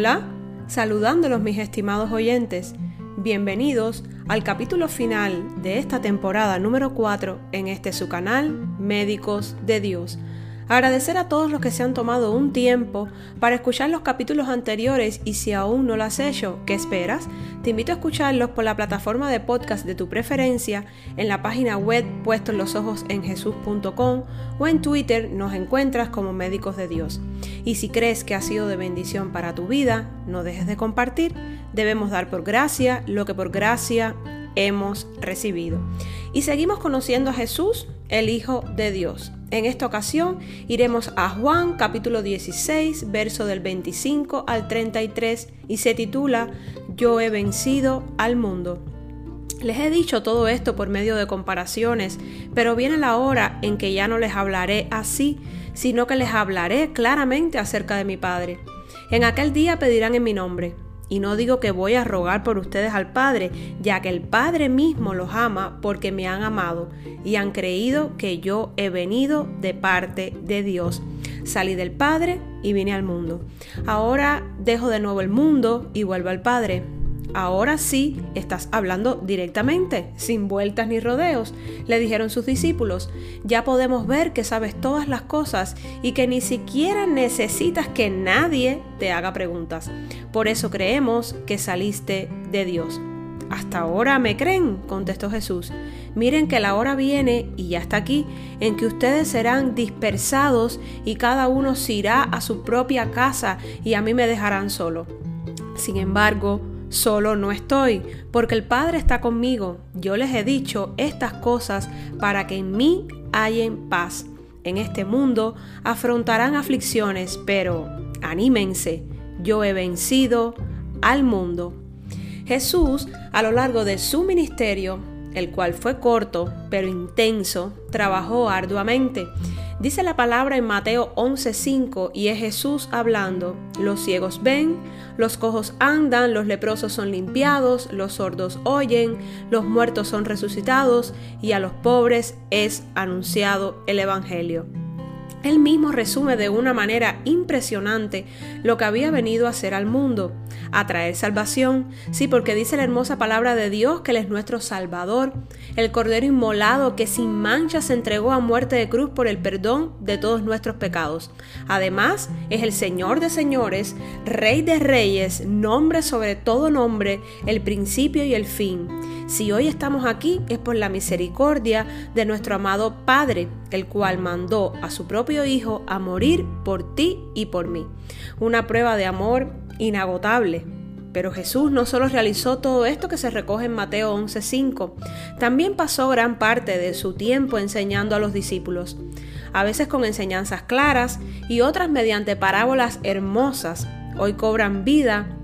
Hola, saludándolos mis estimados oyentes. Bienvenidos al capítulo final de esta temporada número 4 en este su canal Médicos de Dios. Agradecer a todos los que se han tomado un tiempo para escuchar los capítulos anteriores y si aún no lo has hecho, ¿qué esperas? Te invito a escucharlos por la plataforma de podcast de tu preferencia, en la página web puestos los ojos en jesús.com o en Twitter nos encuentras como Médicos de Dios. Y si crees que ha sido de bendición para tu vida, no dejes de compartir. Debemos dar por gracia lo que por gracia hemos recibido. Y seguimos conociendo a Jesús, el Hijo de Dios. En esta ocasión iremos a Juan capítulo 16, verso del 25 al 33 y se titula Yo he vencido al mundo. Les he dicho todo esto por medio de comparaciones, pero viene la hora en que ya no les hablaré así, sino que les hablaré claramente acerca de mi Padre. En aquel día pedirán en mi nombre y no digo que voy a rogar por ustedes al Padre, ya que el Padre mismo los ama porque me han amado y han creído que yo he venido de parte de Dios. Salí del Padre y vine al mundo. Ahora dejo de nuevo el mundo y vuelvo al Padre. Ahora sí estás hablando directamente, sin vueltas ni rodeos, le dijeron sus discípulos. Ya podemos ver que sabes todas las cosas y que ni siquiera necesitas que nadie te haga preguntas. Por eso creemos que saliste de Dios. Hasta ahora me creen, contestó Jesús. Miren que la hora viene, y ya está aquí, en que ustedes serán dispersados y cada uno se irá a su propia casa y a mí me dejarán solo. Sin embargo, Solo no estoy, porque el Padre está conmigo. Yo les he dicho estas cosas para que en mí hayan paz. En este mundo afrontarán aflicciones, pero anímense, yo he vencido al mundo. Jesús, a lo largo de su ministerio, el cual fue corto pero intenso, trabajó arduamente. Dice la palabra en Mateo 11:5 y es Jesús hablando. Los ciegos ven, los cojos andan, los leprosos son limpiados, los sordos oyen, los muertos son resucitados y a los pobres es anunciado el Evangelio. Él mismo resume de una manera impresionante lo que había venido a hacer al mundo, a traer salvación, sí, porque dice la hermosa palabra de Dios que Él es nuestro Salvador, el Cordero inmolado que sin mancha se entregó a muerte de cruz por el perdón de todos nuestros pecados. Además, es el Señor de señores, Rey de reyes, nombre sobre todo nombre, el principio y el fin. Si hoy estamos aquí es por la misericordia de nuestro amado Padre, el cual mandó a su propio Hijo a morir por ti y por mí. Una prueba de amor inagotable. Pero Jesús no solo realizó todo esto que se recoge en Mateo 11:5, también pasó gran parte de su tiempo enseñando a los discípulos, a veces con enseñanzas claras y otras mediante parábolas hermosas. Hoy cobran vida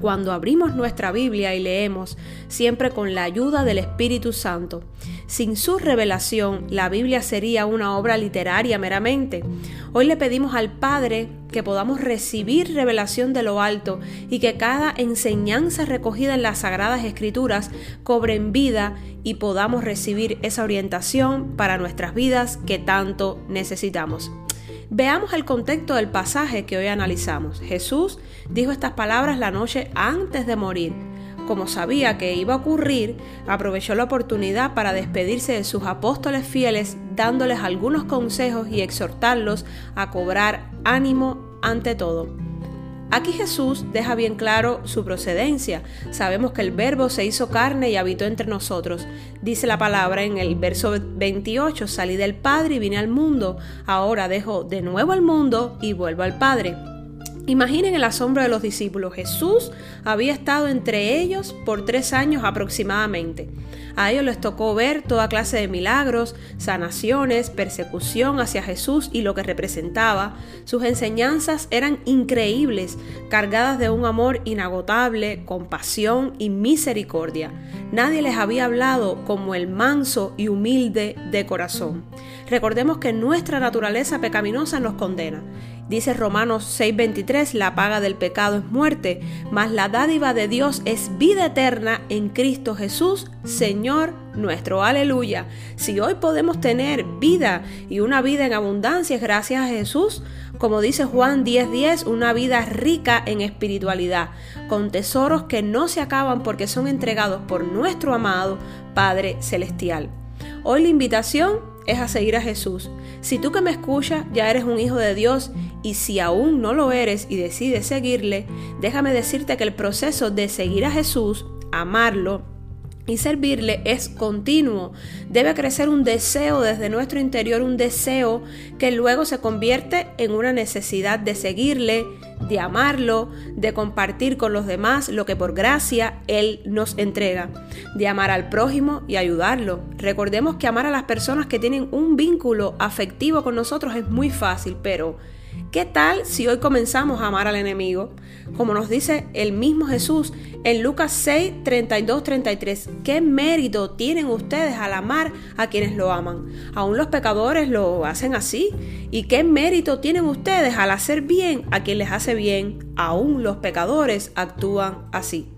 cuando abrimos nuestra Biblia y leemos, siempre con la ayuda del Espíritu Santo. Sin su revelación, la Biblia sería una obra literaria meramente. Hoy le pedimos al Padre que podamos recibir revelación de lo alto y que cada enseñanza recogida en las Sagradas Escrituras cobre en vida y podamos recibir esa orientación para nuestras vidas que tanto necesitamos. Veamos el contexto del pasaje que hoy analizamos. Jesús dijo estas palabras la noche antes de morir. Como sabía que iba a ocurrir, aprovechó la oportunidad para despedirse de sus apóstoles fieles, dándoles algunos consejos y exhortarlos a cobrar ánimo ante todo. Aquí Jesús deja bien claro su procedencia. Sabemos que el verbo se hizo carne y habitó entre nosotros. Dice la palabra en el verso 28, salí del Padre y vine al mundo. Ahora dejo de nuevo al mundo y vuelvo al Padre. Imaginen el asombro de los discípulos. Jesús había estado entre ellos por tres años aproximadamente. A ellos les tocó ver toda clase de milagros, sanaciones, persecución hacia Jesús y lo que representaba. Sus enseñanzas eran increíbles, cargadas de un amor inagotable, compasión y misericordia. Nadie les había hablado como el manso y humilde de corazón. Recordemos que nuestra naturaleza pecaminosa nos condena Dice Romanos 6:23, la paga del pecado es muerte, mas la dádiva de Dios es vida eterna en Cristo Jesús, Señor nuestro. Aleluya. Si hoy podemos tener vida y una vida en abundancia gracias a Jesús, Como dice Juan 10:10, una vida rica en espiritualidad, con tesoros que no se acaban porque son entregados por nuestro amado Padre Celestial. Hoy la invitación es a seguir a Jesús. Si tú que me escuchas ya eres un hijo de Dios y si aún no lo eres y decides seguirle, déjame decirte que el proceso de seguir a Jesús, amarlo, y servirle es continuo. Debe crecer un deseo desde nuestro interior, un deseo que luego se convierte en una necesidad de seguirle, de amarlo, de compartir con los demás lo que por gracia Él nos entrega, de amar al prójimo y ayudarlo. Recordemos que amar a las personas que tienen un vínculo afectivo con nosotros es muy fácil, pero ¿Qué tal si hoy comenzamos a amar al enemigo? Como nos dice el mismo Jesús en Lucas 6, 32, 33. ¿Qué mérito tienen ustedes al amar a quienes lo aman? Aún los pecadores lo hacen así. ¿Y qué mérito tienen ustedes al hacer bien a quien les hace bien? Aún los pecadores actúan así.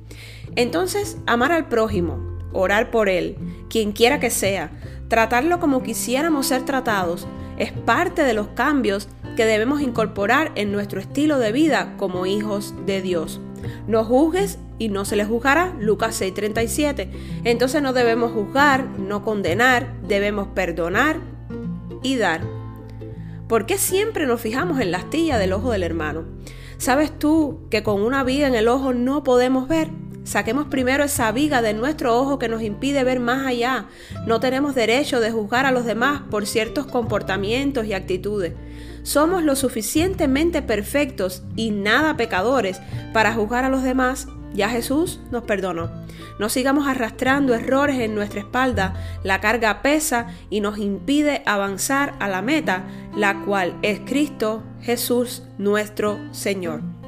Entonces, amar al prójimo, orar por él, quien quiera que sea, tratarlo como quisiéramos ser tratados, es parte de los cambios que debemos incorporar en nuestro estilo de vida como hijos de Dios. No juzgues y no se les juzgará, Lucas 6:37. Entonces no debemos juzgar, no condenar, debemos perdonar y dar. ¿Por qué siempre nos fijamos en la astilla del ojo del hermano? ¿Sabes tú que con una viga en el ojo no podemos ver? Saquemos primero esa viga de nuestro ojo que nos impide ver más allá. No tenemos derecho de juzgar a los demás por ciertos comportamientos y actitudes. Somos lo suficientemente perfectos y nada pecadores para juzgar a los demás. Ya Jesús nos perdonó. No sigamos arrastrando errores en nuestra espalda. La carga pesa y nos impide avanzar a la meta, la cual es Cristo Jesús nuestro Señor.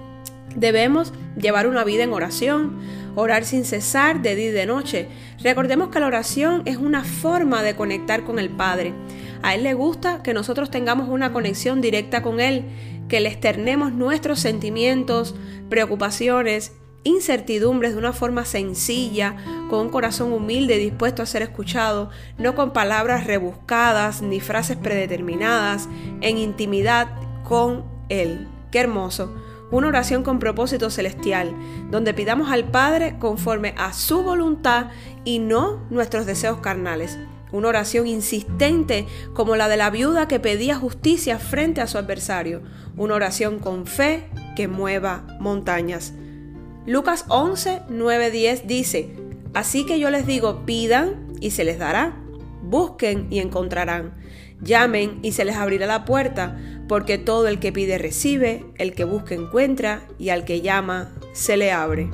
Debemos llevar una vida en oración, orar sin cesar de día y de noche. Recordemos que la oración es una forma de conectar con el Padre. A Él le gusta que nosotros tengamos una conexión directa con Él, que le externemos nuestros sentimientos, preocupaciones, incertidumbres de una forma sencilla, con un corazón humilde y dispuesto a ser escuchado, no con palabras rebuscadas ni frases predeterminadas, en intimidad con Él. Qué hermoso una oración con propósito celestial, donde pidamos al Padre conforme a su voluntad y no nuestros deseos carnales. Una oración insistente como la de la viuda que pedía justicia frente a su adversario. Una oración con fe que mueva montañas. Lucas 11, 9, 10 dice, Así que yo les digo, pidan y se les dará, busquen y encontrarán, llamen y se les abrirá la puerta, porque todo el que pide recibe, el que busca encuentra y al que llama se le abre.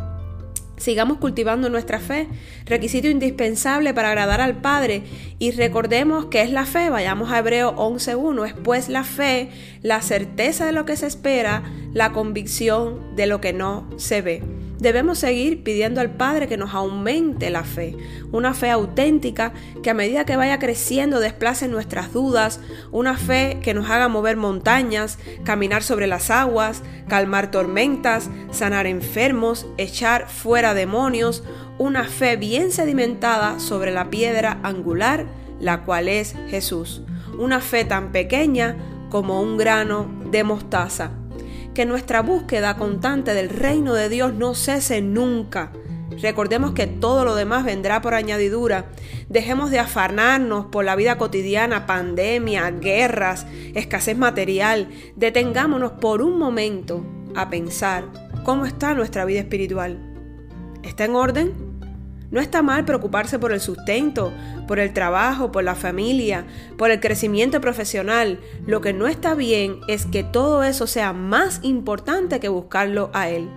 Sigamos cultivando nuestra fe, requisito indispensable para agradar al Padre, y recordemos que es la fe, vayamos a Hebreo 11.1, es pues la fe, la certeza de lo que se espera, la convicción de lo que no se ve. Debemos seguir pidiendo al Padre que nos aumente la fe, una fe auténtica que a medida que vaya creciendo desplace nuestras dudas, una fe que nos haga mover montañas, caminar sobre las aguas, calmar tormentas, sanar enfermos, echar fuera demonios, una fe bien sedimentada sobre la piedra angular, la cual es Jesús, una fe tan pequeña como un grano de mostaza que nuestra búsqueda constante del reino de Dios no cese nunca. Recordemos que todo lo demás vendrá por añadidura. Dejemos de afanarnos por la vida cotidiana, pandemia, guerras, escasez material. Detengámonos por un momento a pensar cómo está nuestra vida espiritual. ¿Está en orden? No está mal preocuparse por el sustento, por el trabajo, por la familia, por el crecimiento profesional. Lo que no está bien es que todo eso sea más importante que buscarlo a Él.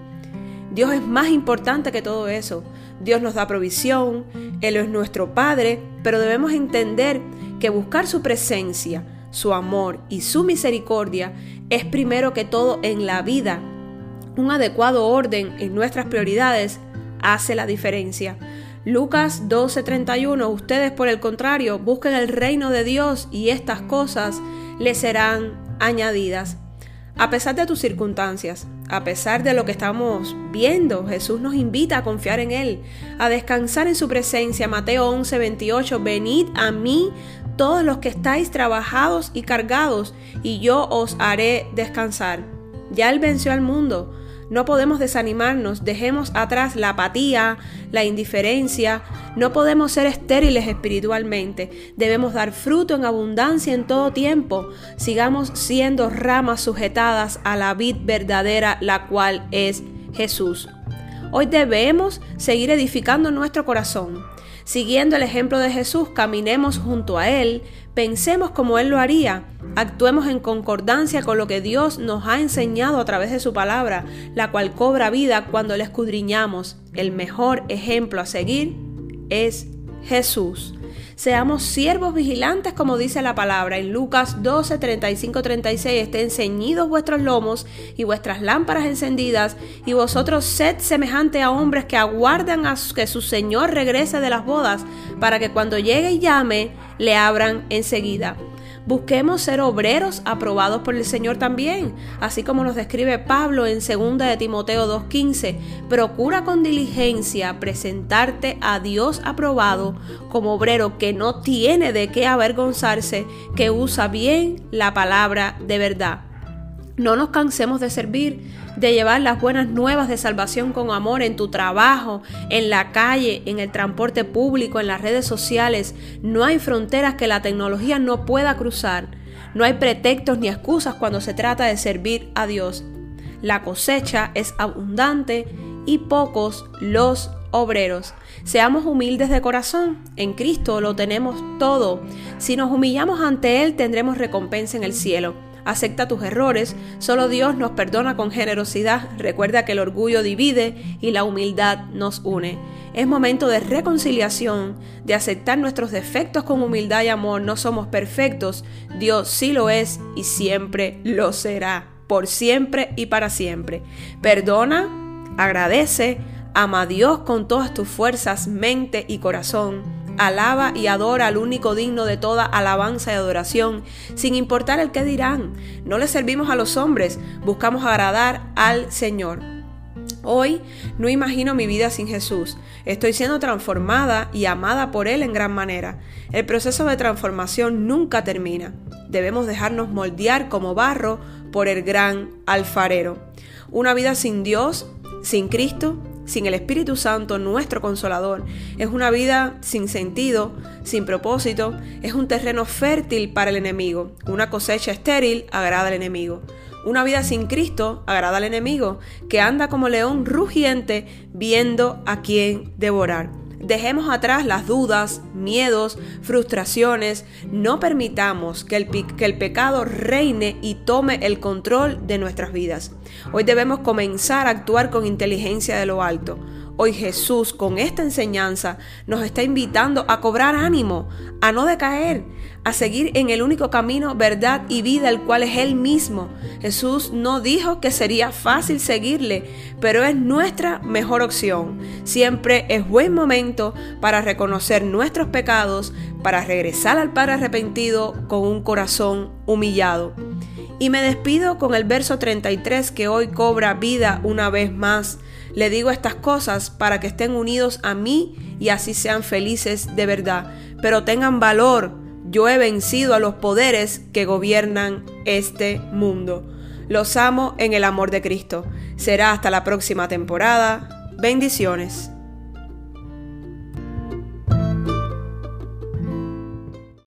Dios es más importante que todo eso. Dios nos da provisión, Él es nuestro Padre, pero debemos entender que buscar su presencia, su amor y su misericordia es primero que todo en la vida. Un adecuado orden en nuestras prioridades hace la diferencia. Lucas 12:31, ustedes por el contrario busquen el reino de Dios y estas cosas les serán añadidas. A pesar de tus circunstancias, a pesar de lo que estamos viendo, Jesús nos invita a confiar en Él, a descansar en su presencia. Mateo 11:28, venid a mí todos los que estáis trabajados y cargados, y yo os haré descansar. Ya Él venció al mundo. No podemos desanimarnos, dejemos atrás la apatía, la indiferencia, no podemos ser estériles espiritualmente, debemos dar fruto en abundancia en todo tiempo, sigamos siendo ramas sujetadas a la vid verdadera, la cual es Jesús. Hoy debemos seguir edificando nuestro corazón. Siguiendo el ejemplo de Jesús, caminemos junto a Él, pensemos como Él lo haría, actuemos en concordancia con lo que Dios nos ha enseñado a través de su palabra, la cual cobra vida cuando le escudriñamos. El mejor ejemplo a seguir es Jesús. Seamos siervos vigilantes, como dice la palabra en Lucas 12, 35, 36. Estén ceñidos vuestros lomos y vuestras lámparas encendidas, y vosotros sed semejante a hombres que aguardan a que su Señor regrese de las bodas, para que cuando llegue y llame, le abran enseguida. Busquemos ser obreros aprobados por el Señor también, así como nos describe Pablo en 2 de Timoteo 2.15. Procura con diligencia presentarte a Dios aprobado como obrero que no tiene de qué avergonzarse, que usa bien la palabra de verdad. No nos cansemos de servir, de llevar las buenas nuevas de salvación con amor en tu trabajo, en la calle, en el transporte público, en las redes sociales. No hay fronteras que la tecnología no pueda cruzar. No hay pretextos ni excusas cuando se trata de servir a Dios. La cosecha es abundante y pocos los obreros. Seamos humildes de corazón. En Cristo lo tenemos todo. Si nos humillamos ante Él tendremos recompensa en el cielo acepta tus errores, solo Dios nos perdona con generosidad, recuerda que el orgullo divide y la humildad nos une. Es momento de reconciliación, de aceptar nuestros defectos con humildad y amor. No somos perfectos, Dios sí lo es y siempre lo será, por siempre y para siempre. Perdona, agradece, ama a Dios con todas tus fuerzas, mente y corazón alaba y adora al único digno de toda alabanza y adoración, sin importar el que dirán. No le servimos a los hombres, buscamos agradar al Señor. Hoy no imagino mi vida sin Jesús. Estoy siendo transformada y amada por Él en gran manera. El proceso de transformación nunca termina. Debemos dejarnos moldear como barro por el gran alfarero. Una vida sin Dios, sin Cristo, sin el Espíritu Santo, nuestro consolador. Es una vida sin sentido, sin propósito, es un terreno fértil para el enemigo. Una cosecha estéril agrada al enemigo. Una vida sin Cristo agrada al enemigo, que anda como león rugiente viendo a quién devorar. Dejemos atrás las dudas, miedos, frustraciones. No permitamos que el, que el, pecado reine y tome el control de nuestras vidas. Hoy debemos comenzar a actuar con inteligencia de lo alto. Hoy Jesús con esta enseñanza nos está invitando a cobrar ánimo, a no decaer, a seguir en el único camino, verdad y vida, el cual es Él mismo. Jesús no dijo que sería fácil seguirle, pero es nuestra mejor opción. Siempre es buen momento para reconocer nuestros pecados, para regresar al Padre arrepentido con un corazón humillado. Y me despido con el verso 33 que hoy cobra vida una vez más. Le digo estas cosas para que estén unidos a mí y así sean felices de verdad. Pero tengan valor, yo he vencido a los poderes que gobiernan este mundo. Los amo en el amor de Cristo. Será hasta la próxima temporada. Bendiciones.